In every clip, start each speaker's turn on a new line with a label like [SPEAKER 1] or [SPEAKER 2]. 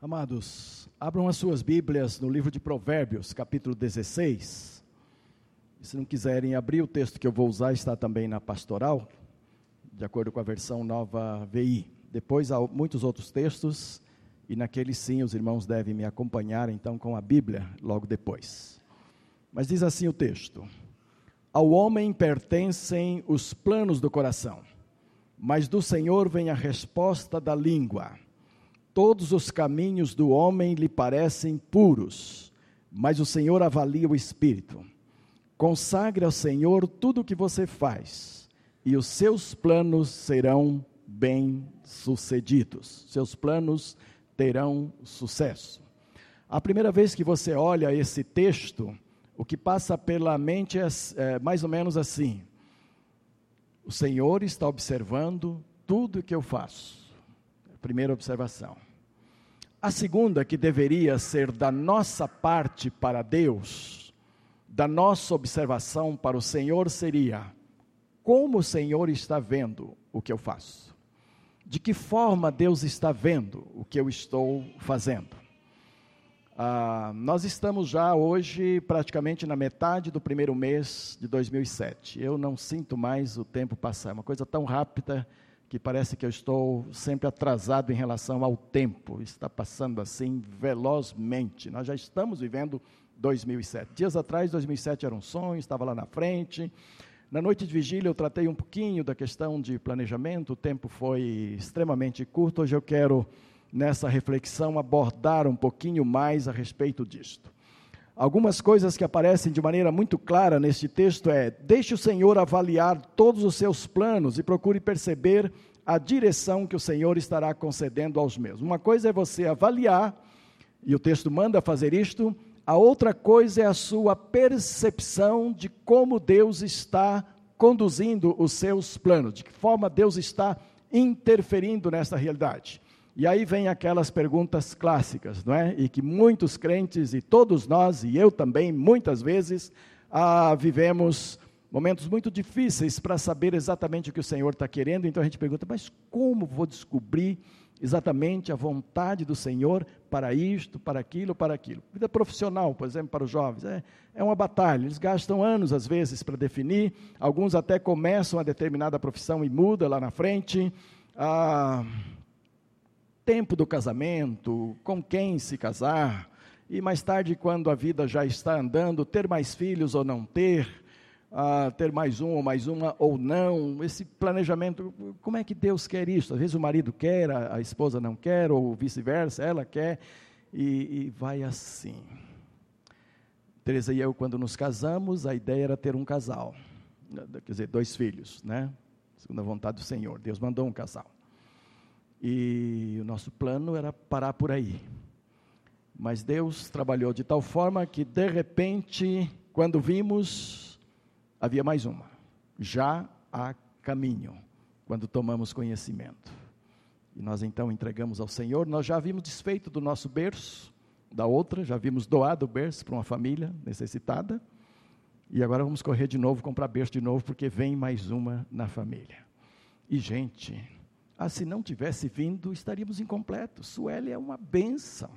[SPEAKER 1] Amados, abram as suas Bíblias no livro de Provérbios, capítulo 16. E se não quiserem abrir, o texto que eu vou usar está também na pastoral, de acordo com a versão nova VI. Depois há muitos outros textos, e naquele sim os irmãos devem me acompanhar então com a Bíblia logo depois. Mas diz assim o texto: Ao homem pertencem os planos do coração, mas do Senhor vem a resposta da língua. Todos os caminhos do homem lhe parecem puros, mas o Senhor avalia o espírito. Consagre ao Senhor tudo o que você faz, e os seus planos serão bem-sucedidos. Seus planos terão sucesso. A primeira vez que você olha esse texto, o que passa pela mente é, é mais ou menos assim: o Senhor está observando tudo o que eu faço. Primeira observação. A segunda, que deveria ser da nossa parte para Deus, da nossa observação para o Senhor, seria: como o Senhor está vendo o que eu faço? De que forma Deus está vendo o que eu estou fazendo? Ah, nós estamos já hoje praticamente na metade do primeiro mês de 2007. Eu não sinto mais o tempo passar, é uma coisa tão rápida que parece que eu estou sempre atrasado em relação ao tempo. Está passando assim velozmente. Nós já estamos vivendo 2007. Dias atrás, 2007 era um sonho, estava lá na frente. Na noite de vigília eu tratei um pouquinho da questão de planejamento, o tempo foi extremamente curto. Hoje eu quero, nessa reflexão, abordar um pouquinho mais a respeito disto. Algumas coisas que aparecem de maneira muito clara neste texto é: deixe o Senhor avaliar todos os seus planos e procure perceber a direção que o Senhor estará concedendo aos meus. Uma coisa é você avaliar, e o texto manda fazer isto, a outra coisa é a sua percepção de como Deus está conduzindo os seus planos, de que forma Deus está interferindo nessa realidade. E aí vem aquelas perguntas clássicas, não é? E que muitos crentes, e todos nós, e eu também, muitas vezes, ah, vivemos momentos muito difíceis para saber exatamente o que o Senhor está querendo. Então a gente pergunta, mas como vou descobrir exatamente a vontade do Senhor para isto, para aquilo, para aquilo? Vida profissional, por exemplo, para os jovens, é, é uma batalha. Eles gastam anos, às vezes, para definir. Alguns até começam a determinada profissão e muda lá na frente. Ah, tempo do casamento, com quem se casar, e mais tarde, quando a vida já está andando, ter mais filhos ou não ter, uh, ter mais um ou mais uma ou não, esse planejamento, como é que Deus quer isso? Às vezes o marido quer, a, a esposa não quer, ou vice-versa, ela quer, e, e vai assim. Teresa e eu, quando nos casamos, a ideia era ter um casal, quer dizer, dois filhos, né? Segundo a vontade do Senhor, Deus mandou um casal. E o nosso plano era parar por aí. Mas Deus trabalhou de tal forma que, de repente, quando vimos, havia mais uma. Já há caminho, quando tomamos conhecimento. E nós então entregamos ao Senhor. Nós já havíamos desfeito do nosso berço, da outra, já havíamos doado o berço para uma família necessitada. E agora vamos correr de novo, comprar berço de novo, porque vem mais uma na família. E, gente, ah, se não tivesse vindo, estaríamos incompletos. Sueli é uma benção.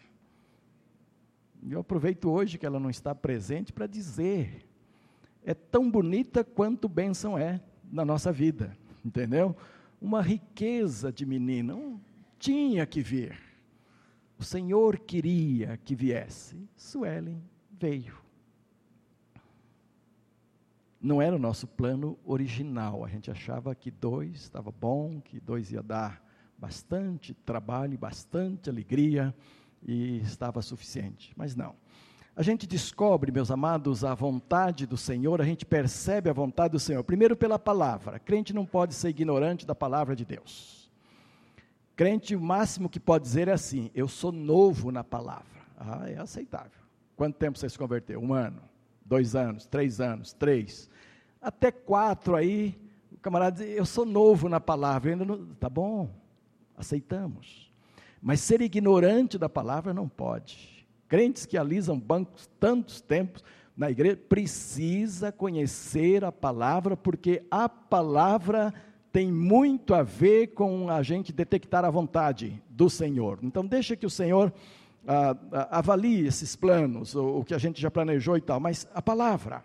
[SPEAKER 1] Eu aproveito hoje que ela não está presente para dizer: é tão bonita quanto bênção é na nossa vida, entendeu? Uma riqueza de menina, um, tinha que vir. O Senhor queria que viesse. Suelen veio não era o nosso plano original. A gente achava que dois estava bom, que dois ia dar bastante trabalho, bastante alegria e estava suficiente. Mas não. A gente descobre, meus amados, a vontade do Senhor, a gente percebe a vontade do Senhor. Primeiro pela palavra. Crente não pode ser ignorante da palavra de Deus. Crente, o máximo que pode dizer é assim: eu sou novo na palavra. Ah, é aceitável. Quanto tempo você se converteu? Um ano, dois anos, três anos, três até quatro aí, o camarada diz, eu sou novo na palavra, ainda não, tá bom, aceitamos. Mas ser ignorante da palavra não pode. Crentes que alisam bancos tantos tempos na igreja, precisa conhecer a palavra, porque a palavra tem muito a ver com a gente detectar a vontade do Senhor. Então, deixa que o Senhor ah, ah, avalie esses planos, o, o que a gente já planejou e tal, mas a palavra,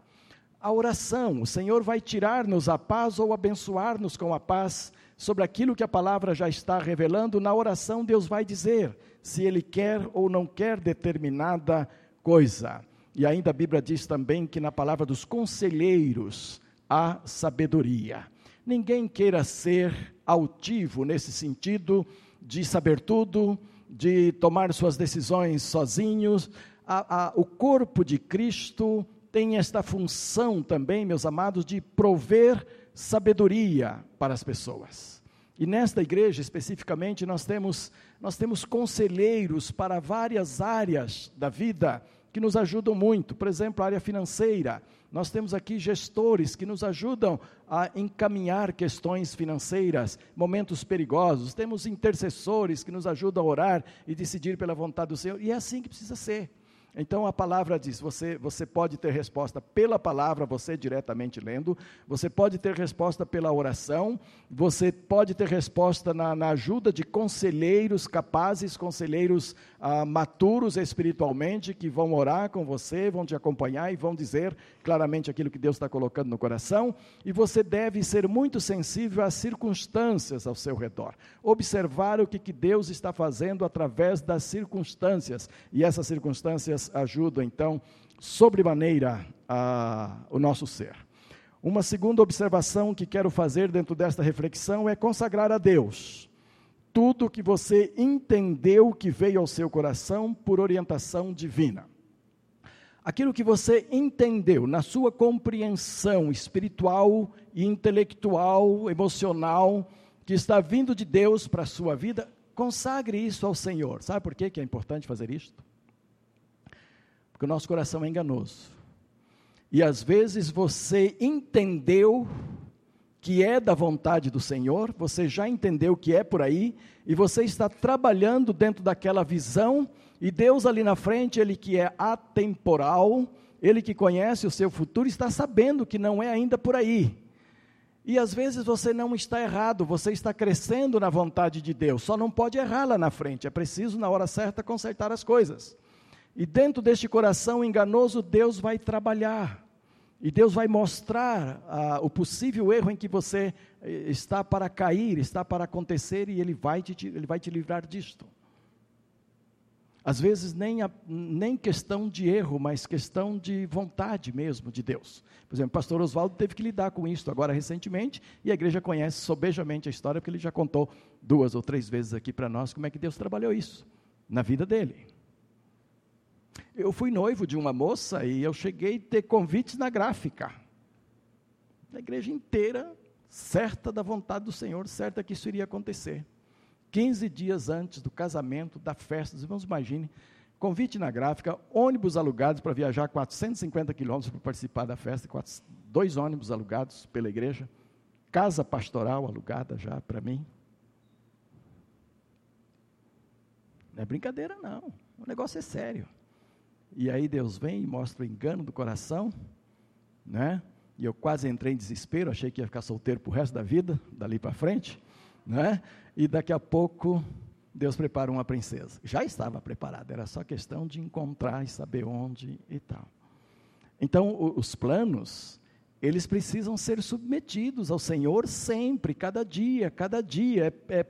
[SPEAKER 1] a oração, o Senhor vai tirar-nos a paz ou abençoar-nos com a paz sobre aquilo que a palavra já está revelando. Na oração, Deus vai dizer se Ele quer ou não quer determinada coisa. E ainda a Bíblia diz também que na palavra dos conselheiros há sabedoria. Ninguém queira ser altivo nesse sentido de saber tudo, de tomar suas decisões sozinhos. A, a, o corpo de Cristo tem esta função também, meus amados, de prover sabedoria para as pessoas. E nesta igreja especificamente nós temos nós temos conselheiros para várias áreas da vida que nos ajudam muito. Por exemplo, a área financeira. Nós temos aqui gestores que nos ajudam a encaminhar questões financeiras, momentos perigosos. Temos intercessores que nos ajudam a orar e decidir pela vontade do Senhor. E é assim que precisa ser. Então a palavra diz: você, você pode ter resposta pela palavra, você diretamente lendo, você pode ter resposta pela oração, você pode ter resposta na, na ajuda de conselheiros capazes, conselheiros ah, maturos espiritualmente, que vão orar com você, vão te acompanhar e vão dizer claramente aquilo que Deus está colocando no coração. E você deve ser muito sensível às circunstâncias ao seu redor, observar o que, que Deus está fazendo através das circunstâncias, e essas circunstâncias ajudam, então, sobremaneira a, o nosso ser. Uma segunda observação que quero fazer dentro desta reflexão é consagrar a Deus tudo que você entendeu que veio ao seu coração por orientação divina. Aquilo que você entendeu na sua compreensão espiritual e intelectual, emocional, que está vindo de Deus para a sua vida, consagre isso ao Senhor. Sabe por que é importante fazer isto? Porque o nosso coração é enganoso. E às vezes você entendeu que é da vontade do Senhor, você já entendeu que é por aí, e você está trabalhando dentro daquela visão, e Deus ali na frente, Ele que é atemporal, Ele que conhece o seu futuro, está sabendo que não é ainda por aí. E às vezes você não está errado, você está crescendo na vontade de Deus, só não pode errar lá na frente, é preciso na hora certa consertar as coisas. E dentro deste coração enganoso, Deus vai trabalhar. E Deus vai mostrar ah, o possível erro em que você eh, está para cair, está para acontecer, e Ele vai te, ele vai te livrar disto. Às vezes, nem, a, nem questão de erro, mas questão de vontade mesmo de Deus. Por exemplo, o pastor Oswaldo teve que lidar com isso agora recentemente, e a igreja conhece sobejamente a história, porque ele já contou duas ou três vezes aqui para nós como é que Deus trabalhou isso na vida dele. Eu fui noivo de uma moça e eu cheguei a ter convites na gráfica. A igreja inteira, certa da vontade do Senhor, certa que isso iria acontecer. 15 dias antes do casamento, da festa, os irmãos imaginem, convite na gráfica, ônibus alugados para viajar 450 quilômetros para participar da festa, dois ônibus alugados pela igreja, casa pastoral alugada já para mim. Não é brincadeira, não. O negócio é sério. E aí Deus vem e mostra o engano do coração, né? E eu quase entrei em desespero, achei que ia ficar solteiro para o resto da vida, dali para frente, né? E daqui a pouco Deus prepara uma princesa. Já estava preparada, era só questão de encontrar e saber onde e tal. Então, os planos, eles precisam ser submetidos ao Senhor sempre, cada dia, cada dia. É, é,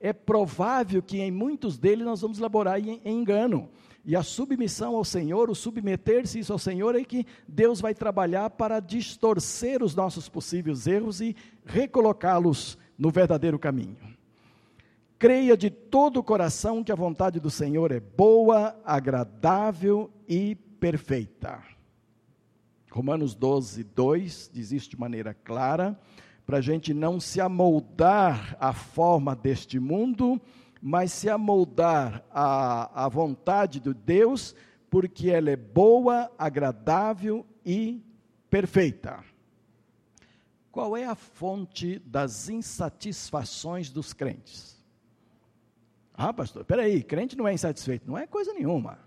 [SPEAKER 1] é provável que em muitos deles nós vamos elaborar em, em engano. E a submissão ao Senhor, o submeter-se isso ao Senhor, é que Deus vai trabalhar para distorcer os nossos possíveis erros e recolocá-los no verdadeiro caminho. Creia de todo o coração que a vontade do Senhor é boa, agradável e perfeita. Romanos 12, 2 diz isso de maneira clara, para a gente não se amoldar à forma deste mundo, mas se amoldar à, à vontade de Deus, porque ela é boa, agradável e perfeita. Qual é a fonte das insatisfações dos crentes? Ah, pastor, peraí, crente não é insatisfeito. Não é coisa nenhuma.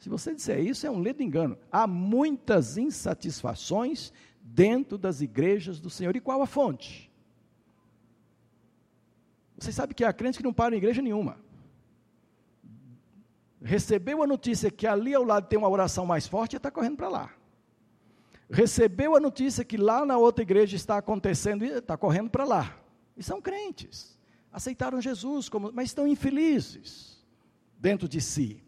[SPEAKER 1] Se você disser isso, é um ledo engano. Há muitas insatisfações dentro das igrejas do Senhor. E qual a fonte? Você sabe que há crentes que não param em igreja nenhuma. Recebeu a notícia que ali ao lado tem uma oração mais forte e está correndo para lá. Recebeu a notícia que lá na outra igreja está acontecendo e está correndo para lá. E são crentes. Aceitaram Jesus, como, mas estão infelizes dentro de si.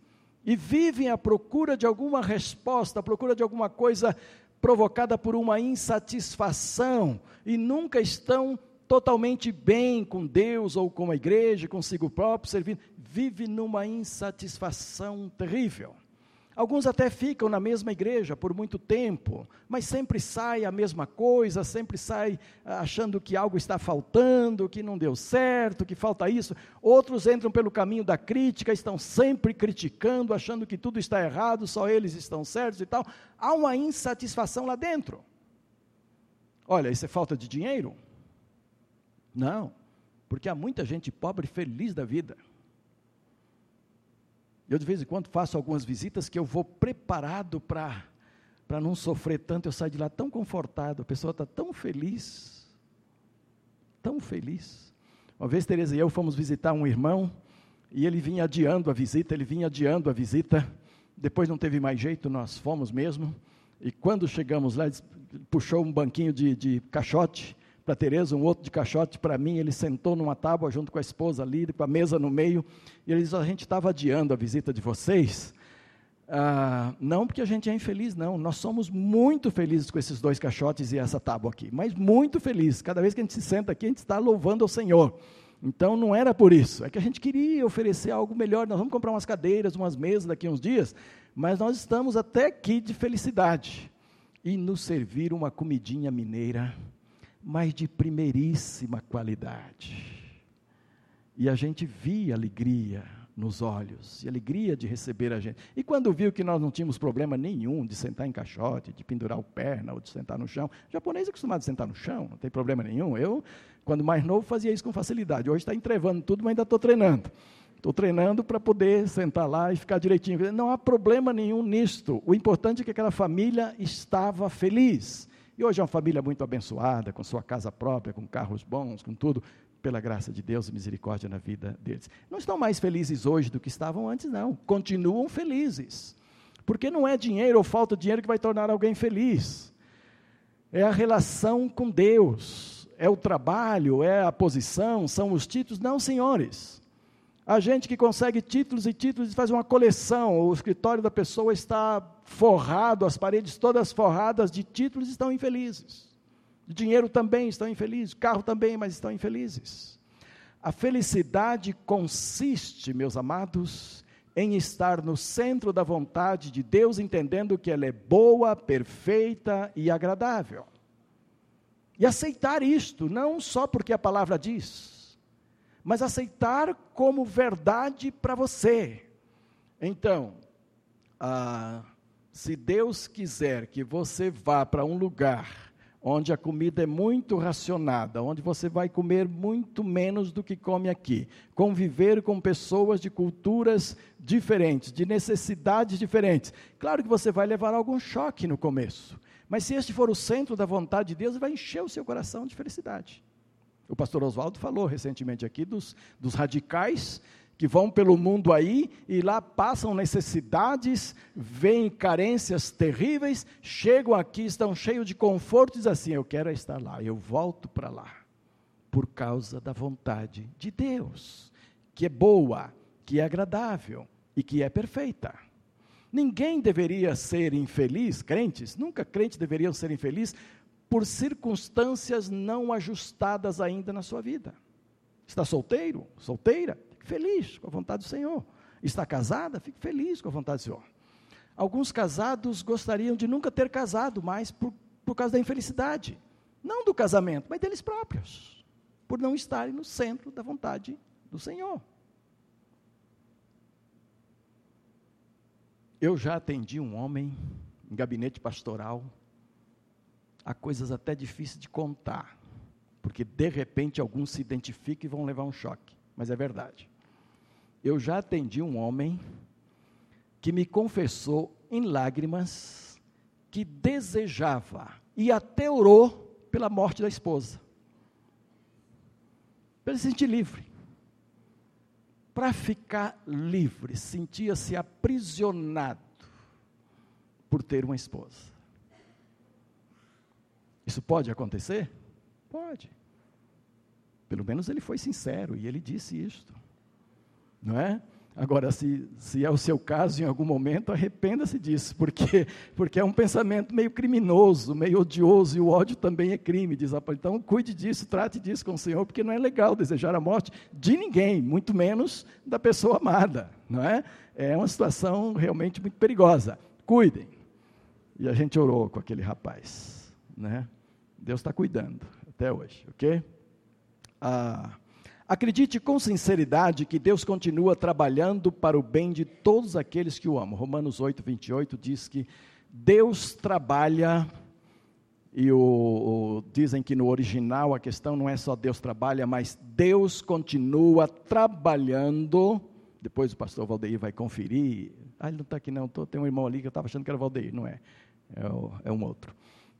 [SPEAKER 1] E vivem à procura de alguma resposta, à procura de alguma coisa provocada por uma insatisfação e nunca estão totalmente bem com Deus ou com a igreja, consigo próprio, servindo, vive numa insatisfação terrível. Alguns até ficam na mesma igreja por muito tempo, mas sempre sai a mesma coisa, sempre sai ah, achando que algo está faltando, que não deu certo, que falta isso. Outros entram pelo caminho da crítica, estão sempre criticando, achando que tudo está errado, só eles estão certos e tal. Há uma insatisfação lá dentro. Olha, isso é falta de dinheiro? Não, porque há muita gente pobre feliz da vida. Eu de vez em quando faço algumas visitas que eu vou preparado para para não sofrer tanto, eu saio de lá tão confortado, a pessoa está tão feliz, tão feliz. Uma vez Tereza e eu fomos visitar um irmão, e ele vinha adiando a visita, ele vinha adiando a visita, depois não teve mais jeito, nós fomos mesmo, e quando chegamos lá, puxou um banquinho de, de caixote, para Tereza, um outro de caixote para mim, ele sentou numa tábua junto com a esposa ali, com a mesa no meio, e ele disse, a gente estava adiando a visita de vocês, ah, não porque a gente é infeliz, não, nós somos muito felizes com esses dois caixotes e essa tábua aqui, mas muito felizes, cada vez que a gente se senta aqui, a gente está louvando ao Senhor, então não era por isso, é que a gente queria oferecer algo melhor, nós vamos comprar umas cadeiras, umas mesas daqui a uns dias, mas nós estamos até aqui de felicidade, e nos servir uma comidinha mineira, mas de primeiríssima qualidade. E a gente via alegria nos olhos, e alegria de receber a gente. E quando viu que nós não tínhamos problema nenhum de sentar em caixote, de pendurar o perna ou de sentar no chão, o japonês é acostumado a sentar no chão, não tem problema nenhum. Eu, quando mais novo, fazia isso com facilidade. Hoje está entrevando tudo, mas ainda estou treinando. Estou treinando para poder sentar lá e ficar direitinho. Não há problema nenhum nisto. O importante é que aquela família estava feliz. E hoje é uma família muito abençoada, com sua casa própria, com carros bons, com tudo, pela graça de Deus e misericórdia na vida deles. Não estão mais felizes hoje do que estavam antes, não. Continuam felizes. Porque não é dinheiro ou falta de dinheiro que vai tornar alguém feliz. É a relação com Deus, é o trabalho, é a posição, são os títulos. Não, senhores. A gente que consegue títulos e títulos e faz uma coleção, o escritório da pessoa está forrado, as paredes todas forradas de títulos, estão infelizes. Dinheiro também estão infelizes, carro também, mas estão infelizes. A felicidade consiste, meus amados, em estar no centro da vontade de Deus, entendendo que ela é boa, perfeita e agradável. E aceitar isto, não só porque a palavra diz, mas aceitar como verdade para você. Então, ah, se Deus quiser que você vá para um lugar onde a comida é muito racionada, onde você vai comer muito menos do que come aqui, conviver com pessoas de culturas diferentes, de necessidades diferentes. Claro que você vai levar algum choque no começo, mas se este for o centro da vontade de Deus, vai encher o seu coração de felicidade. O pastor Oswaldo falou recentemente aqui dos, dos radicais que vão pelo mundo aí e lá passam necessidades, veem carências terríveis, chegam aqui, estão cheios de conforto e dizem assim: Eu quero estar lá, eu volto para lá, por causa da vontade de Deus, que é boa, que é agradável e que é perfeita. Ninguém deveria ser infeliz, crentes, nunca crentes deveriam ser infelizes por circunstâncias não ajustadas ainda na sua vida. Está solteiro, solteira? Fique feliz com a vontade do Senhor. Está casada? Fique feliz com a vontade do Senhor. Alguns casados gostariam de nunca ter casado mais por, por causa da infelicidade. Não do casamento, mas deles próprios. Por não estarem no centro da vontade do Senhor. Eu já atendi um homem em gabinete pastoral há coisas até difíceis de contar, porque de repente alguns se identificam e vão levar um choque, mas é verdade. Eu já atendi um homem que me confessou em lágrimas que desejava e até orou pela morte da esposa. Para se sentir livre. para ficar livre, sentia-se aprisionado por ter uma esposa. Isso pode acontecer? Pode. Pelo menos ele foi sincero e ele disse isto. Não é? Agora, se, se é o seu caso em algum momento, arrependa-se disso, porque, porque é um pensamento meio criminoso, meio odioso, e o ódio também é crime, diz a Então, cuide disso, trate disso com o Senhor, porque não é legal desejar a morte de ninguém, muito menos da pessoa amada, não é? É uma situação realmente muito perigosa. Cuidem. E a gente orou com aquele rapaz, né? Deus está cuidando até hoje, ok? Ah, Acredite com sinceridade que Deus continua trabalhando para o bem de todos aqueles que o amam. Romanos 8, 28 diz que Deus trabalha, e o, o, dizem que no original a questão não é só Deus trabalha, mas Deus continua trabalhando. Depois o pastor Valdeir vai conferir. Ah, ele não está aqui não, tô, tem um irmão ali que eu estava achando que era Valdeir, não é, é, o, é um outro.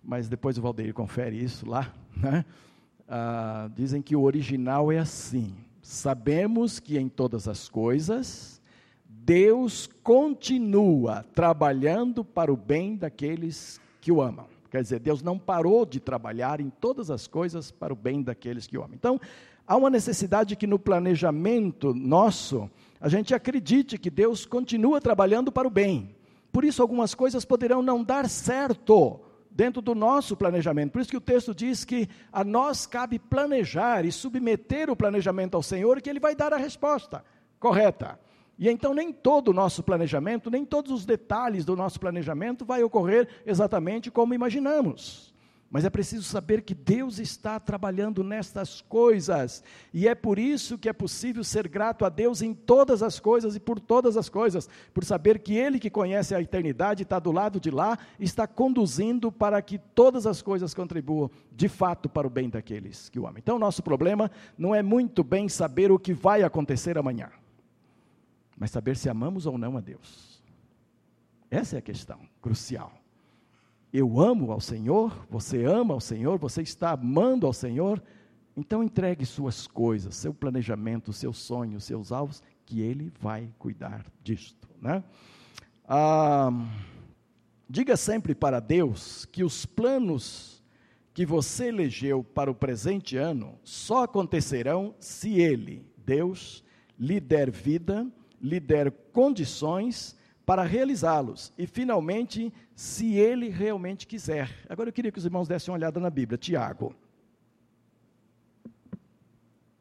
[SPEAKER 1] Mas depois o Valdeir confere isso lá, né? ah, dizem que o original é assim: sabemos que em todas as coisas Deus continua trabalhando para o bem daqueles que o amam. Quer dizer, Deus não parou de trabalhar em todas as coisas para o bem daqueles que o amam. Então, há uma necessidade que no planejamento nosso, a gente acredite que Deus continua trabalhando para o bem. Por isso, algumas coisas poderão não dar certo, dentro do nosso planejamento. Por isso que o texto diz que a nós cabe planejar e submeter o planejamento ao Senhor, que Ele vai dar a resposta correta. E então nem todo o nosso planejamento, nem todos os detalhes do nosso planejamento vai ocorrer exatamente como imaginamos. Mas é preciso saber que Deus está trabalhando nestas coisas, e é por isso que é possível ser grato a Deus em todas as coisas e por todas as coisas, por saber que Ele que conhece a eternidade está do lado de lá, está conduzindo para que todas as coisas contribuam de fato para o bem daqueles que o amam. Então, nosso problema não é muito bem saber o que vai acontecer amanhã, mas saber se amamos ou não a Deus. Essa é a questão crucial eu amo ao Senhor, você ama ao Senhor, você está amando ao Senhor, então entregue suas coisas, seu planejamento, seus sonhos, seus alvos, que Ele vai cuidar disto. Né? Ah, diga sempre para Deus que os planos que você elegeu para o presente ano só acontecerão se Ele, Deus, lhe der vida, lhe der condições para realizá-los. E, finalmente, se ele realmente quiser. Agora eu queria que os irmãos dessem uma olhada na Bíblia. Tiago.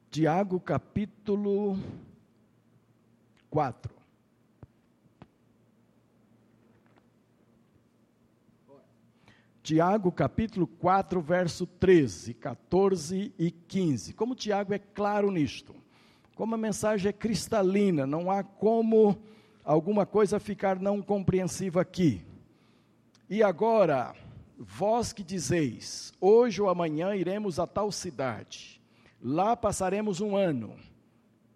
[SPEAKER 1] Tiago, capítulo 4. Tiago, capítulo 4, verso 13, 14 e 15. Como Tiago é claro nisto, como a mensagem é cristalina, não há como alguma coisa ficar não compreensiva aqui. E agora, vós que dizeis, hoje ou amanhã iremos a tal cidade, lá passaremos um ano.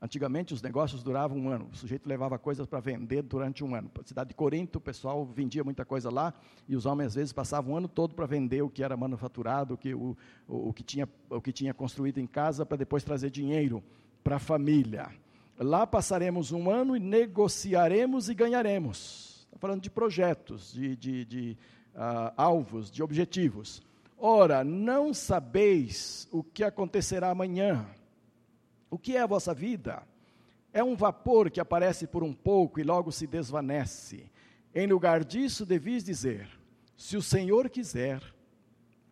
[SPEAKER 1] Antigamente os negócios duravam um ano, o sujeito levava coisas para vender durante um ano. A cidade de Corinto, o pessoal vendia muita coisa lá, e os homens às vezes passavam o ano todo para vender o que era manufaturado, o que, o, o, o que, tinha, o que tinha construído em casa, para depois trazer dinheiro para a família. Lá passaremos um ano e negociaremos e ganharemos. Está falando de projetos, de, de, de uh, alvos, de objetivos. Ora, não sabeis o que acontecerá amanhã. O que é a vossa vida? É um vapor que aparece por um pouco e logo se desvanece. Em lugar disso, devis dizer: se o Senhor quiser,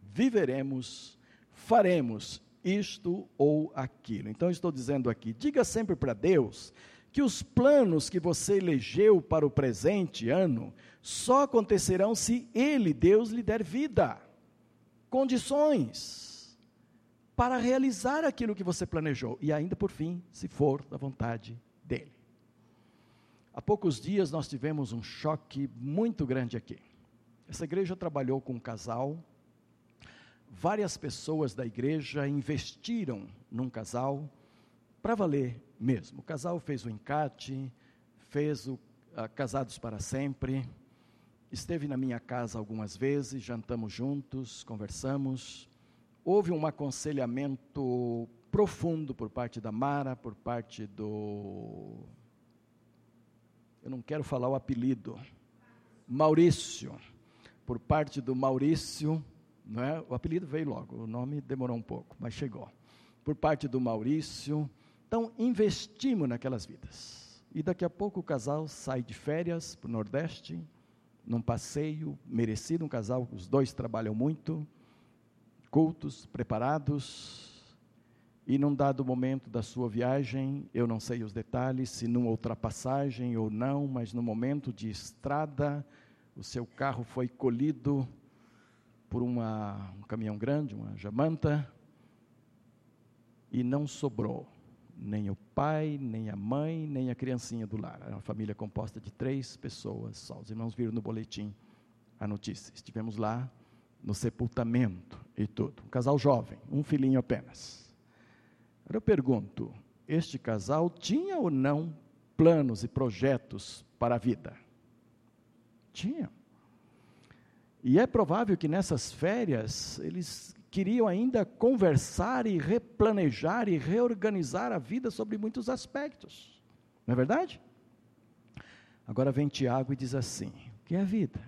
[SPEAKER 1] viveremos, faremos isto ou aquilo. Então, estou dizendo aqui: diga sempre para Deus que os planos que você elegeu para o presente ano só acontecerão se Ele, Deus, lhe der vida, condições para realizar aquilo que você planejou e ainda por fim, se for da vontade dEle. Há poucos dias nós tivemos um choque muito grande aqui. Essa igreja trabalhou com um casal várias pessoas da igreja investiram num casal para valer mesmo. O casal fez o encate, fez o uh, Casados para Sempre, esteve na minha casa algumas vezes, jantamos juntos, conversamos. Houve um aconselhamento profundo por parte da Mara, por parte do. Eu não quero falar o apelido. Maurício. Por parte do Maurício, não é? O apelido veio logo, o nome demorou um pouco, mas chegou. Por parte do Maurício. Então, investimos naquelas vidas. E daqui a pouco o casal sai de férias para o Nordeste, num passeio merecido, um casal, os dois trabalham muito, cultos, preparados, e num dado momento da sua viagem, eu não sei os detalhes, se numa ultrapassagem ou não, mas no momento de estrada, o seu carro foi colhido por uma, um caminhão grande, uma jamanta, e não sobrou nem o pai, nem a mãe, nem a criancinha do lar. Era uma família composta de três pessoas só. Os irmãos viram no boletim a notícia. Estivemos lá no sepultamento e tudo. Um casal jovem, um filhinho apenas. Agora eu pergunto: este casal tinha ou não planos e projetos para a vida? Tinha. E é provável que nessas férias eles queriam ainda conversar e replanejar e reorganizar a vida sobre muitos aspectos. Não é verdade? Agora vem Tiago e diz assim: o que é a vida?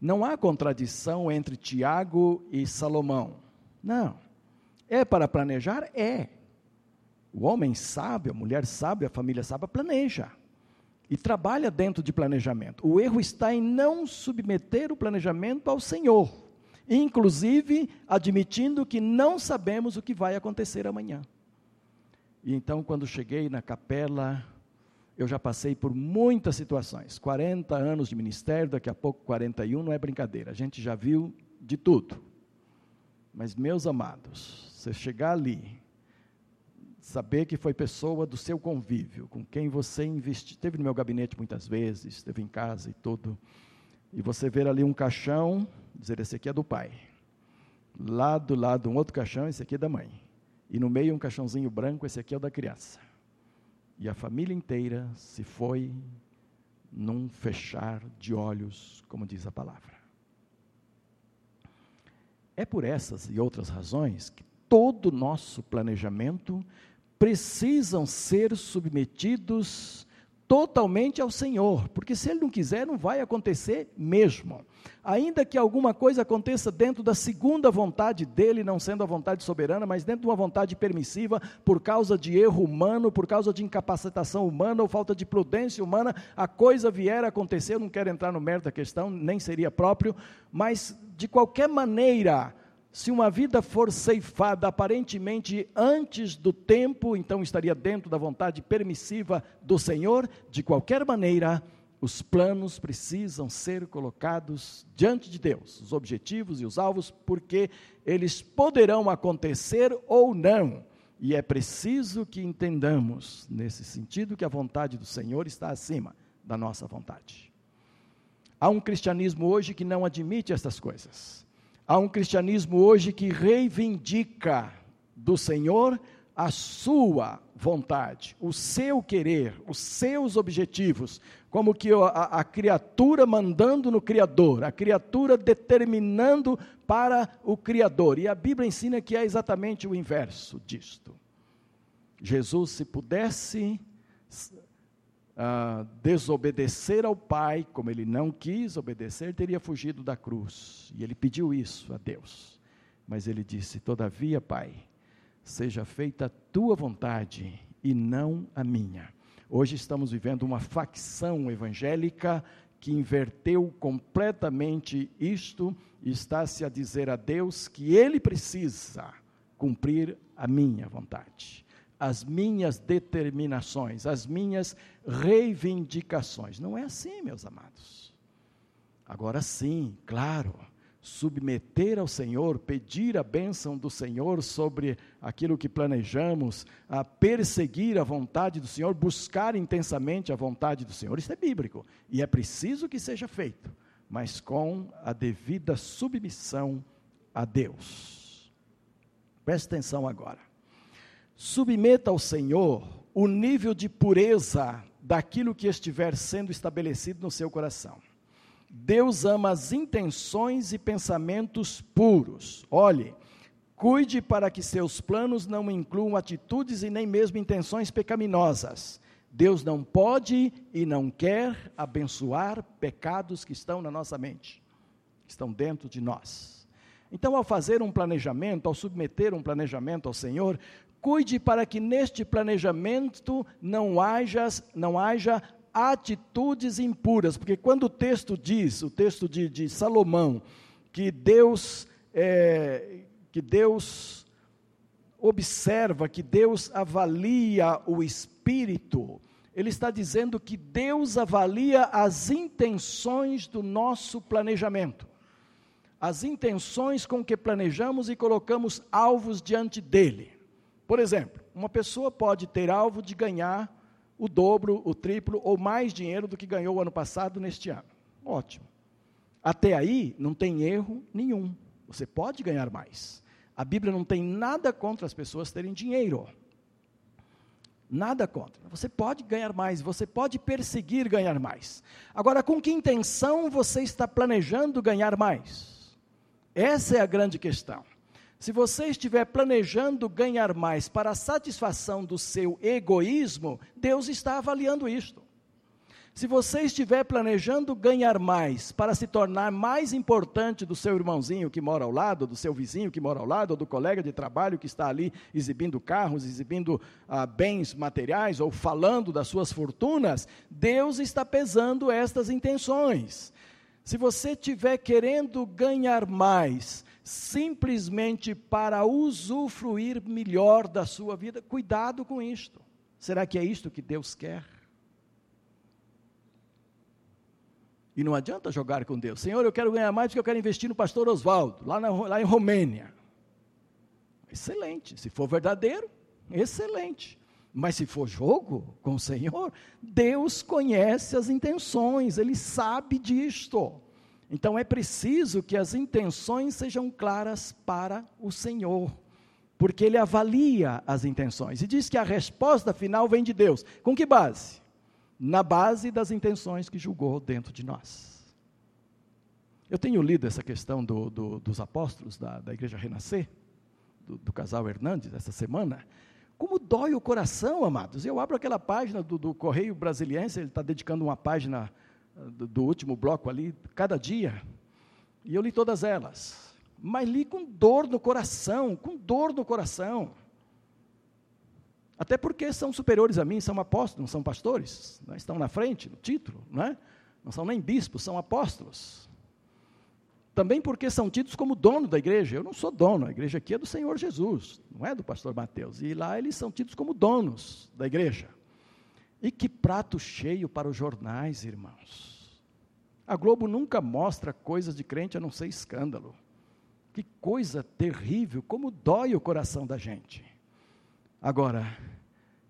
[SPEAKER 1] Não há contradição entre Tiago e Salomão. Não. É para planejar? É. O homem sábio, a mulher sábia, a família sábia planeja e trabalha dentro de planejamento. O erro está em não submeter o planejamento ao Senhor, inclusive admitindo que não sabemos o que vai acontecer amanhã. E então, quando cheguei na capela, eu já passei por muitas situações 40 anos de ministério, daqui a pouco 41, não é brincadeira, a gente já viu de tudo. Mas, meus amados, você chegar ali saber que foi pessoa do seu convívio, com quem você investiu, esteve no meu gabinete muitas vezes, esteve em casa e tudo, e você ver ali um caixão, dizer, esse aqui é do pai, lá do lado um outro caixão, esse aqui é da mãe, e no meio um caixãozinho branco, esse aqui é o da criança, e a família inteira se foi num fechar de olhos, como diz a palavra. É por essas e outras razões que todo o nosso planejamento precisam ser submetidos totalmente ao Senhor, porque se Ele não quiser, não vai acontecer mesmo. Ainda que alguma coisa aconteça dentro da segunda vontade dele, não sendo a vontade soberana, mas dentro de uma vontade permissiva, por causa de erro humano, por causa de incapacitação humana ou falta de prudência humana, a coisa vier a acontecer. Eu não quero entrar no mérito da questão, nem seria próprio, mas de qualquer maneira, se uma vida for ceifada aparentemente antes do tempo, então estaria dentro da vontade permissiva do Senhor, de qualquer maneira, os planos precisam ser colocados diante de Deus, os objetivos e os alvos, porque eles poderão acontecer ou não. E é preciso que entendamos, nesse sentido, que a vontade do Senhor está acima da nossa vontade. Há um cristianismo hoje que não admite essas coisas. Há um cristianismo hoje que reivindica do Senhor a sua vontade, o seu querer, os seus objetivos, como que a, a, criatura mandando no Criador, a criatura determinando para o Criador. E a Bíblia ensina que é exatamente o inverso disto. Jesus, se pudesse uh, desobedecer ao Pai, como ele não quis obedecer, teria fugido da cruz. E ele pediu isso a Deus. Mas ele disse: Todavia, Pai, seja feita a tua vontade e não a minha. Hoje estamos vivendo uma facção evangélica que inverteu completamente isto e está-se a dizer a Deus que ele precisa cumprir a minha vontade as minhas determinações, as minhas reivindicações. Não é assim, meus amados. Agora sim, claro, submeter ao Senhor, pedir a bênção do Senhor sobre aquilo que planejamos, a perseguir a vontade do Senhor, buscar intensamente a vontade do Senhor, isso é bíblico e é preciso que seja feito, mas com a devida submissão a Deus. Preste atenção agora submeta ao Senhor o nível de pureza daquilo que estiver sendo estabelecido no seu coração. Deus ama as intenções e pensamentos puros. Olhe, Cuide para que seus planos não incluam atitudes e nem mesmo intenções pecaminosas. Deus não pode e não quer abençoar pecados que estão na nossa mente, estão dentro de nós. Então, ao fazer um planejamento, ao submeter um planejamento ao Senhor, cuide para que neste planejamento não haja, não haja atitudes impuras, porque quando o texto diz, o texto de, de Salomão, que Deus, é, que Deus observa, que Deus avalia o espírito, ele está dizendo que Deus avalia as intenções do nosso planejamento, as intenções com que planejamos e colocamos alvos diante dele. Por exemplo, uma pessoa pode ter alvo de ganhar o dobro, o triplo ou mais dinheiro do que ganhou o ano passado neste ano. Ótimo. Até aí não tem erro nenhum. Você pode ganhar mais. A Bíblia não tem nada contra as pessoas terem dinheiro. Nada contra. Você pode ganhar mais, você pode perseguir ganhar mais. Agora, com que intenção você está planejando ganhar mais? Essa é a grande questão. Se você estiver planejando ganhar mais para a satisfação do seu egoísmo, Deus está avaliando isto. Se você estiver planejando ganhar mais para se tornar mais importante do seu irmãozinho que mora ao lado, do seu vizinho que mora ao lado, ou do colega de trabalho que está ali exibindo carros, exibindo ah, bens materiais ou falando das suas fortunas, Deus está pesando estas intenções. Se você estiver querendo ganhar mais simplesmente para usufruir melhor da sua vida. Cuidado com isto. Será que é isto que Deus quer? E não adianta jogar com Deus. Senhor, eu quero ganhar mais porque eu quero investir no pastor Oswaldo, lá, lá em Romênia. Excelente. Se for verdadeiro, excelente. Mas se for jogo com o Senhor, Deus conhece as intenções, Ele sabe disto. Então é preciso que as intenções sejam claras para o Senhor, porque Ele avalia as intenções e diz que a resposta final vem de Deus. Com que base? Na base das intenções que julgou dentro de nós. Eu tenho lido essa questão do, do, dos apóstolos da, da Igreja Renascer, do, do, casal Hernandes, essa semana. Como dói o coração, amados. Eu abro aquela página do, do Correio Brasiliense, ele está dedicando uma página do, último bloco ali, cada dia, e eu li todas elas, mas li com dor no coração, com dor no coração. Até porque são superiores a mim, são apóstolos, não são pastores, né? estão na frente, no título, não é? Não são nem bispos, são apóstolos. Também porque são tidos como dono da igreja. Eu não sou dono, a igreja aqui é do Senhor Jesus, não é do pastor Mateus. E lá eles são tidos como donos da igreja. E que prato cheio para os jornais, irmãos. A Globo nunca mostra coisas de crente a não ser escândalo. Que coisa terrível, como dói o coração da gente. Agora,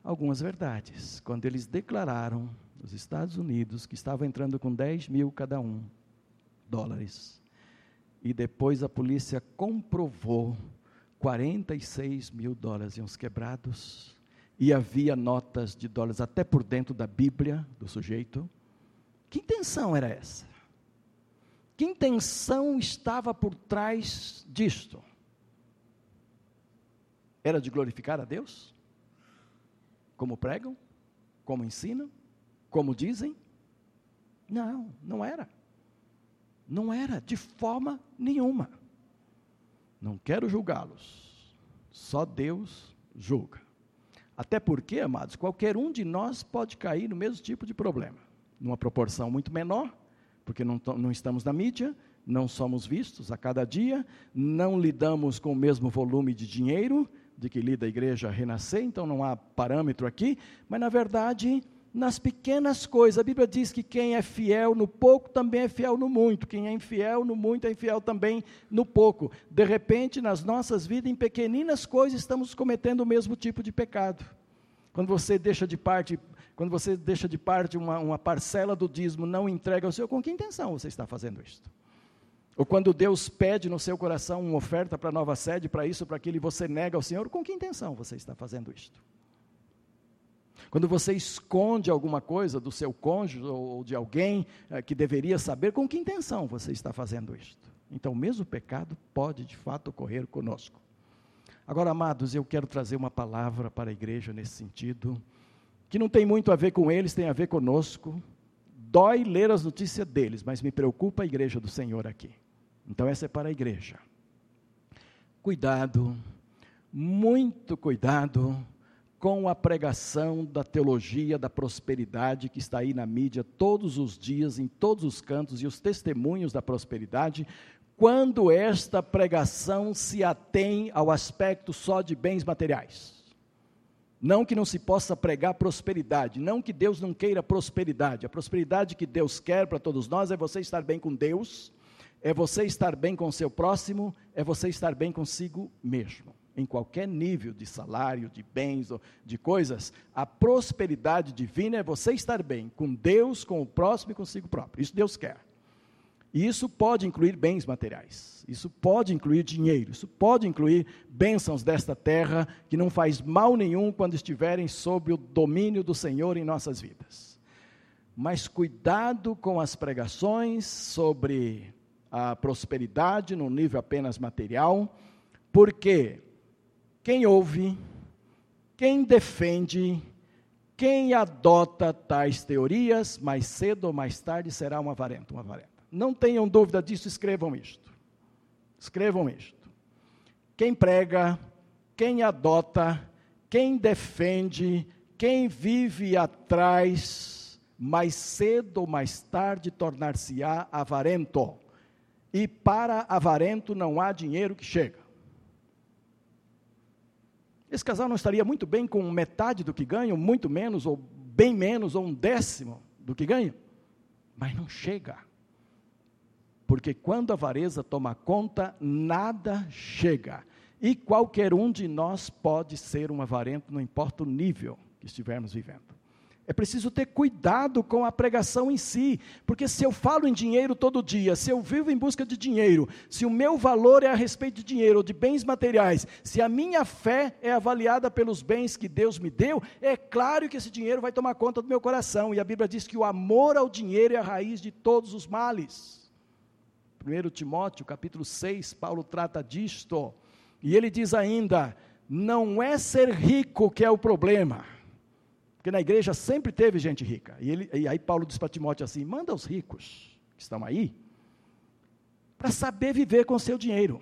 [SPEAKER 1] algumas verdades. Quando eles declararam, os Estados Unidos, que estavam entrando com 10 mil cada um dólares, e depois a polícia comprovou 46 mil dólares e uns quebrados, e havia notas de dólares até por dentro da Bíblia do sujeito. Que intenção era essa? Que intenção estava por trás disto? Era de glorificar a Deus? Como pregam? Como ensinam? Como dizem? Não, não era. Não era, de forma nenhuma. Não quero julgá-los. Só Deus julga. Até porque, amados, qualquer um de nós pode cair no mesmo tipo de problema, numa proporção muito menor, porque não, não estamos na mídia, não somos vistos a cada dia, não lidamos com o mesmo volume de dinheiro de que lida a igreja renascer, então não há parâmetro aqui, mas na verdade, nas pequenas coisas, a Bíblia diz que quem é fiel no pouco também é fiel no muito, quem é infiel no muito é infiel também no pouco. De repente, nas nossas vidas, em pequeninas coisas, estamos cometendo o mesmo tipo de pecado. Quando você deixa de parte, quando você deixa de parte uma, uma parcela do dízimo, não entrega ao Senhor, com que intenção você está fazendo isto? Ou quando Deus pede no seu coração uma oferta para a nova sede, para isso, para aquilo, e você nega ao Senhor, com que intenção você está fazendo isto? Quando você esconde alguma coisa do seu cônjuge ou de alguém é, que deveria saber, com que intenção você está fazendo isto? Então, o mesmo pecado pode de fato ocorrer conosco. Agora, amados, eu quero trazer uma palavra para a igreja nesse sentido, que não tem muito a ver com eles, tem a ver conosco. Dói ler as notícias deles, mas me preocupa a igreja do Senhor aqui. Então, essa é para a igreja. Cuidado, muito cuidado com a pregação da teologia da prosperidade que está aí na mídia todos os dias, em todos os cantos, e os testemunhos da prosperidade, quando esta pregação se atém ao aspecto só de bens materiais. Não que não se possa pregar prosperidade, não que Deus não queira prosperidade. A prosperidade que Deus quer para todos nós é você estar bem com Deus, é você estar bem com o seu próximo, é você estar bem consigo mesmo em qualquer nível de salário, de bens, de coisas, a prosperidade divina é você estar bem com Deus, com o próximo e consigo próprio. Isso Deus quer. E isso pode incluir bens materiais, isso pode incluir dinheiro, isso pode incluir bênçãos desta terra que não faz mal nenhum quando estiverem sob o domínio do Senhor em nossas vidas. Mas cuidado com as pregações sobre a prosperidade no nível apenas material, porque quem ouve, quem defende, quem adota tais teorias, mais cedo ou mais tarde será um avarento, uma avarenta. Não tenham dúvida disso, escrevam isto. Escrevam isto. Quem prega, quem adota, quem defende, quem vive atrás, mais cedo ou mais tarde tornar-se-á avarento. E para avarento não há dinheiro que chega. Esse casal não estaria muito bem com metade do que ganha, muito menos, ou bem menos, ou um décimo do que ganha? Mas não chega. Porque quando a avareza toma conta, nada chega. E qualquer um de nós pode ser um avarento, não importa o nível que estivermos vivendo. É preciso ter cuidado com a pregação em si, porque se eu falo em dinheiro todo dia, se eu vivo em busca de dinheiro, se o meu valor é a respeito de dinheiro ou de bens materiais, se a minha fé é avaliada pelos bens que Deus me deu, é claro que esse dinheiro vai tomar conta do meu coração. E a Bíblia diz que o amor ao dinheiro é a raiz de todos os males. 1 Timóteo, capítulo 6, Paulo trata disto. E ele diz ainda: não é ser rico que é o problema porque na igreja sempre teve gente rica. E, ele, e aí Paulo diz para Timóteo assim: manda os ricos que estão aí para saber viver com seu dinheiro.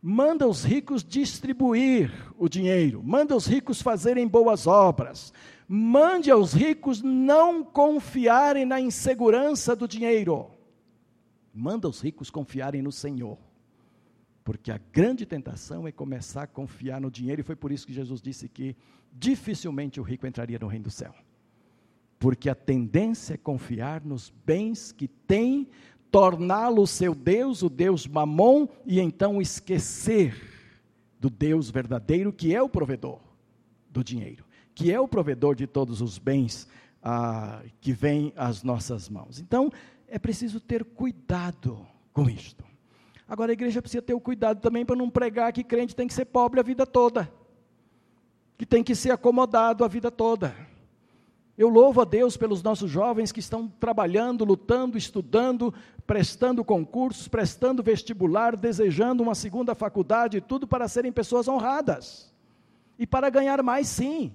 [SPEAKER 1] Manda os ricos distribuir o dinheiro. Manda os ricos fazerem boas obras. Mande aos ricos não confiarem na insegurança do dinheiro. Manda os ricos confiarem no Senhor. Porque a grande tentação é começar a confiar no dinheiro, e foi por isso que Jesus disse que dificilmente o rico entraria no reino do céu. Porque a tendência é confiar nos bens que tem, torná-lo seu Deus, o Deus mamon, e então esquecer do Deus verdadeiro, que é o provedor do dinheiro, que é o provedor de todos os bens ah, que vêm às nossas mãos. Então, é preciso ter cuidado com isto. Agora a igreja precisa ter o cuidado também para não pregar que crente tem que ser pobre a vida toda, que tem que ser acomodado a vida toda. Eu louvo a Deus pelos nossos jovens que estão trabalhando, lutando, estudando, prestando concursos, prestando vestibular, desejando uma segunda faculdade, tudo para serem pessoas honradas. E para ganhar mais, sim.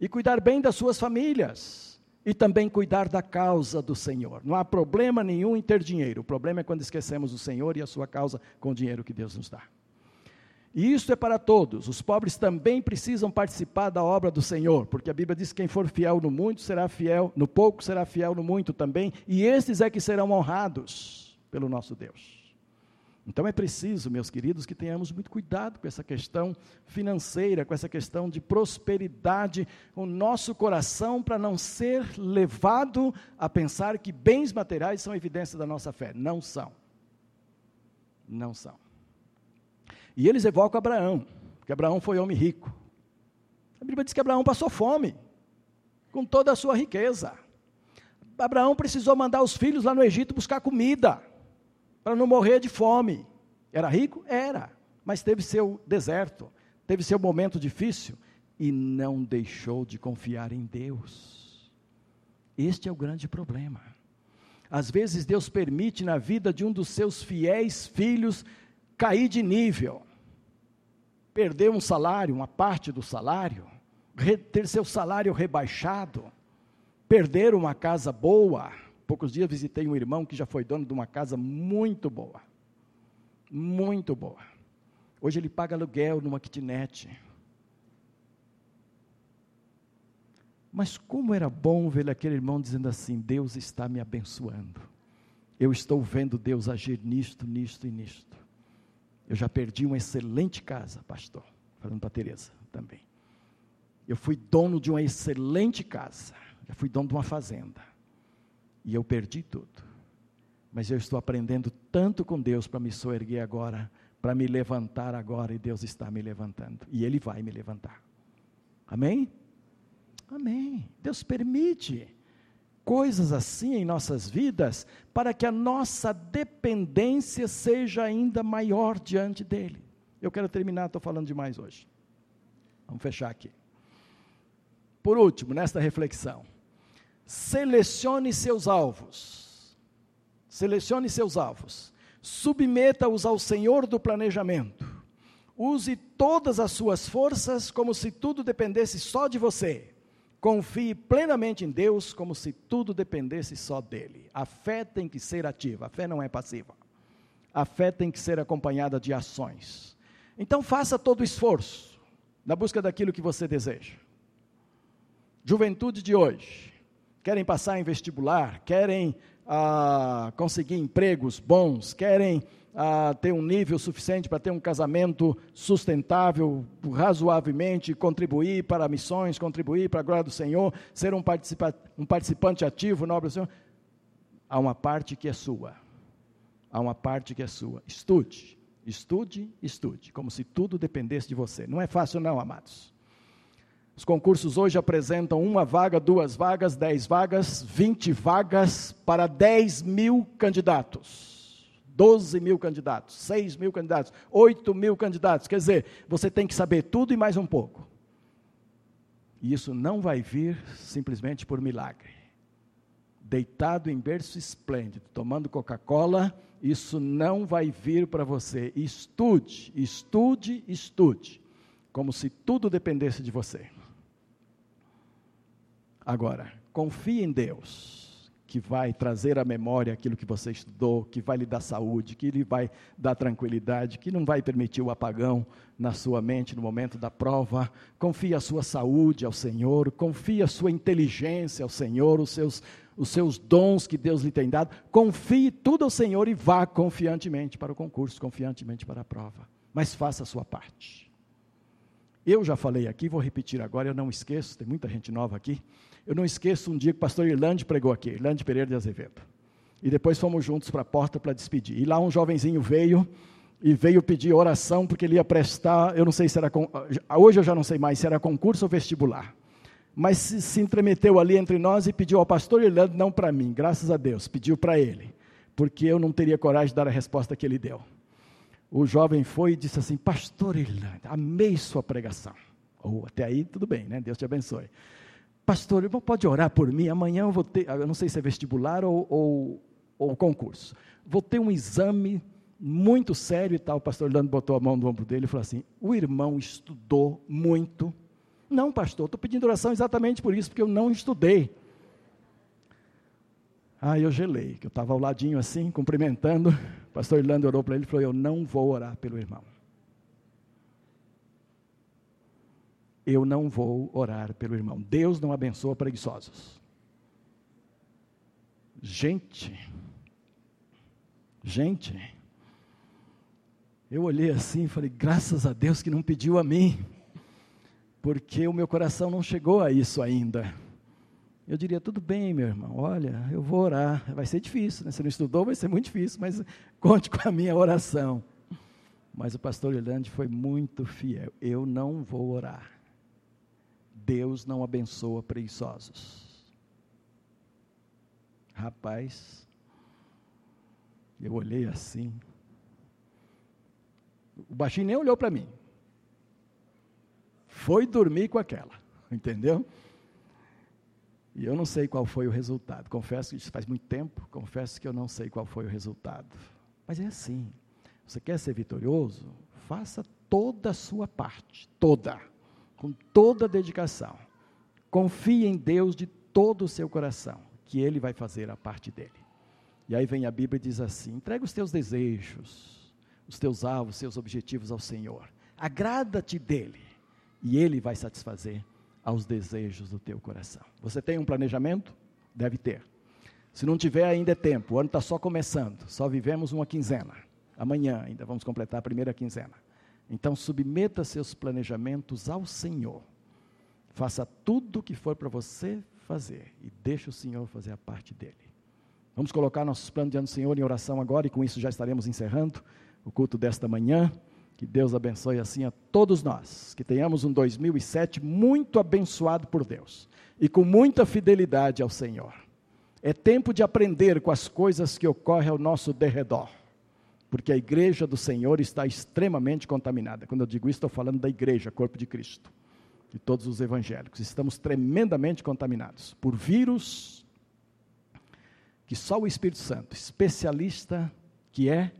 [SPEAKER 1] E cuidar bem das suas famílias e também cuidar da causa do Senhor. Não há problema nenhum em ter dinheiro, o problema é quando esquecemos o Senhor e a sua causa com o dinheiro que Deus nos dá. E isso é para todos. Os pobres também precisam participar da obra do Senhor, porque a Bíblia diz que quem for fiel no muito será fiel, no pouco será fiel no muito também, e estes é que serão honrados pelo nosso Deus. Então é preciso, meus queridos, que tenhamos muito cuidado com essa questão financeira, com essa questão de prosperidade, o nosso coração para não ser levado a pensar que bens materiais são evidência da nossa fé. Não são. Não são. E eles evocam Abraão, que Abraão foi homem rico. A Bíblia diz que Abraão passou fome, com toda a sua riqueza. Abraão precisou mandar os filhos lá no Egito buscar comida para não morrer de fome. Era rico? Era, mas teve seu deserto, teve seu momento difícil e não deixou de confiar em Deus. Este é o grande problema. Às vezes Deus permite na vida de um dos seus fiéis filhos cair de nível. perder um salário, uma parte do salário, ter seu salário rebaixado, perder uma casa boa. Poucos dias visitei um irmão que já foi dono de uma casa muito boa. Muito boa. Hoje ele paga aluguel numa kitnet. Mas como era bom ver aquele irmão dizendo assim: Deus está me abençoando. Eu estou vendo Deus agir nisto, nisto e nisto. Eu já perdi uma excelente casa, pastor. Falando para Teresa também. Eu fui dono de uma excelente casa. Já fui dono de uma fazenda. E eu perdi tudo. Mas eu estou aprendendo tanto com Deus para me soerguer agora, para me levantar agora, e Deus está me levantando. E Ele vai me levantar. Amém? Amém. Deus permite coisas assim em nossas vidas para que a nossa dependência seja ainda maior diante dele. Eu quero terminar, estou falando demais hoje. Vamos fechar aqui. Por último, nesta reflexão, selecione seus alvos. Selecione seus alvos. Submeta-os ao Senhor do planejamento. Use todas as suas forças como se tudo dependesse só de você. Confie plenamente em Deus como se tudo dependesse só dele. A fé tem que ser ativa, a fé não é passiva. A fé tem que ser acompanhada de ações. Então faça todo o esforço na busca daquilo que você deseja. Juventude de hoje, querem passar em vestibular, querem ah, conseguir empregos bons, querem a ter um nível suficiente para ter um casamento sustentável, razoavelmente, contribuir para missões, contribuir para a glória do Senhor, ser um, participa um participante ativo na obra do Senhor, há uma parte que é sua. Há uma parte que é sua. Estude, estude, estude, como se tudo dependesse de você. Não é fácil, não, amados. Os concursos hoje apresentam uma vaga, duas vagas, dez vagas, vinte vagas para dez mil candidatos. 12 mil candidatos, 6 mil candidatos, 8 mil candidatos. Quer dizer, você tem que saber tudo e mais um pouco. E isso não vai vir simplesmente por milagre. Deitado em berço esplêndido, tomando Coca-Cola, isso não vai vir para você. Estude, estude, estude, como se tudo dependesse de você. Agora, confie em Deus que vai trazer à memória aquilo que você estudou, que vai lhe dar saúde, que lhe vai dar tranquilidade, que não vai permitir o apagão na sua mente no momento da prova. Confie a sua saúde ao Senhor, confie a sua inteligência ao Senhor, os seus, os seus dons que Deus lhe tem dado. Confie tudo ao Senhor e vá confiantemente para o concurso, confiantemente para a prova. Mas faça a sua parte. Eu já falei aqui, vou repetir agora, eu não esqueço, tem muita gente nova aqui. Eu não esqueço um dia que o pastor Irlande pregou aqui, Irlande Pereira de Azevedo. E depois fomos juntos para a porta para despedir. E lá um jovenzinho veio e veio pedir oração porque ele ia prestar, eu não sei se era, hoje eu já não sei mais se era concurso ou vestibular. Mas se, se entremeteu ali entre nós e pediu ao pastor Irlande, não para mim, graças a Deus, pediu para ele, porque eu não teria coragem de dar a resposta que ele deu. O jovem foi e disse assim: Pastor Irlande, amei sua pregação. Ou oh, até aí tudo bem, né? Deus te abençoe. Pastor, irmão, pode orar por mim? Amanhã eu vou ter, eu não sei se é vestibular ou, ou, ou concurso. Vou ter um exame muito sério e tal. O pastor Orlando botou a mão no ombro dele e falou assim: O irmão estudou muito. Não, pastor, estou pedindo oração exatamente por isso, porque eu não estudei. Ah, eu gelei, que eu estava ao ladinho assim, cumprimentando. O pastor Orlando orou para ele e falou: Eu não vou orar pelo irmão. Eu não vou orar pelo irmão. Deus não abençoa preguiçosos. Gente, gente, eu olhei assim e falei, graças a Deus que não pediu a mim, porque o meu coração não chegou a isso ainda. Eu diria, tudo bem, meu irmão, olha, eu vou orar. Vai ser difícil, né? Você não estudou, vai ser muito difícil, mas conte com a minha oração. Mas o pastor Irlande foi muito fiel. Eu não vou orar. Deus não abençoa preguiçosos. Rapaz, eu olhei assim. O baixinho nem olhou para mim. Foi dormir com aquela, entendeu? E eu não sei qual foi o resultado. Confesso que isso faz muito tempo, confesso que eu não sei qual foi o resultado. Mas é assim. Você quer ser vitorioso? Faça toda a sua parte, toda, com toda a dedicação. Confie em Deus de todo o seu coração, que Ele vai fazer a parte dele. E aí vem a Bíblia e diz assim: entrega os teus desejos, os teus alvos, os seus objetivos ao Senhor. Agrada-te dele, e Ele vai satisfazer aos desejos do teu coração. Você tem um planejamento? Deve ter. Se não tiver, ainda é tempo. O ano está só começando. Só vivemos uma quinzena. Amanhã ainda vamos completar a primeira quinzena. Então, submeta seus planejamentos ao Senhor. Faça tudo o que for para você fazer e deixe o Senhor fazer a parte dele. Vamos colocar nossos planos diante do Senhor em oração agora e com isso já estaremos encerrando o culto desta manhã. Que Deus abençoe assim a todos nós, que tenhamos um 2007 muito abençoado por Deus e com muita fidelidade ao Senhor. É tempo de aprender com as coisas que ocorrem ao nosso derredor, porque a igreja do Senhor está extremamente contaminada. Quando eu digo isso, estou falando da igreja, corpo de Cristo, de todos os evangélicos. Estamos tremendamente contaminados por vírus que só o Espírito Santo, especialista que é,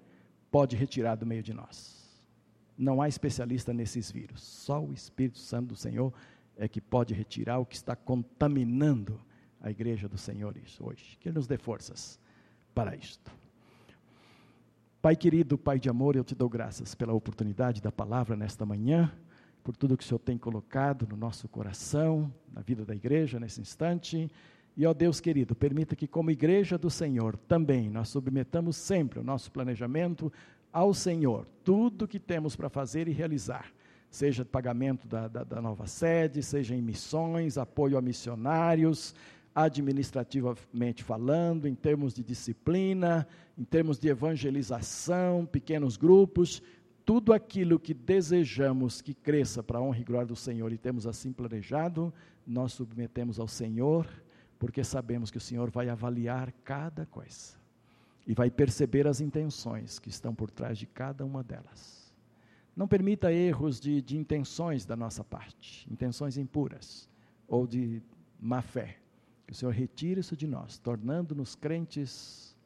[SPEAKER 1] pode retirar do meio de nós. Não há especialista nesses vírus. Só o Espírito Santo do Senhor é que pode retirar o que está contaminando a igreja do Senhor hoje. Que Ele nos dê forças para isto. Pai querido, Pai de amor, eu te dou graças pela oportunidade da palavra nesta manhã, por tudo que o Senhor tem colocado no nosso coração, na vida da igreja nesse instante. E, ó Deus querido, permita que, como igreja do Senhor, também nós submetamos sempre o nosso planejamento ao Senhor tudo que temos para fazer e realizar, seja pagamento da, da, da nova sede, seja em missões, apoio a missionários, administrativamente falando, em termos de disciplina, em termos de evangelização, pequenos grupos, tudo aquilo que desejamos que cresça para a honra e glória do Senhor e temos assim planejado, nós submetemos ao Senhor, porque sabemos que o Senhor vai avaliar cada coisa e vai perceber as intenções que estão por trás de cada uma delas. Não permita erros de, de intenções da nossa parte, intenções impuras ou de má fé. Que o Senhor retire isso de nós, tornando-nos crentes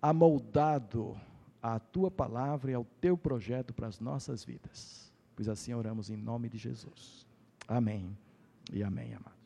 [SPEAKER 1] amoldado à tua palavra e ao teu projeto para as nossas vidas. Pois assim oramos em nome de Jesus. Amém e amém, amado.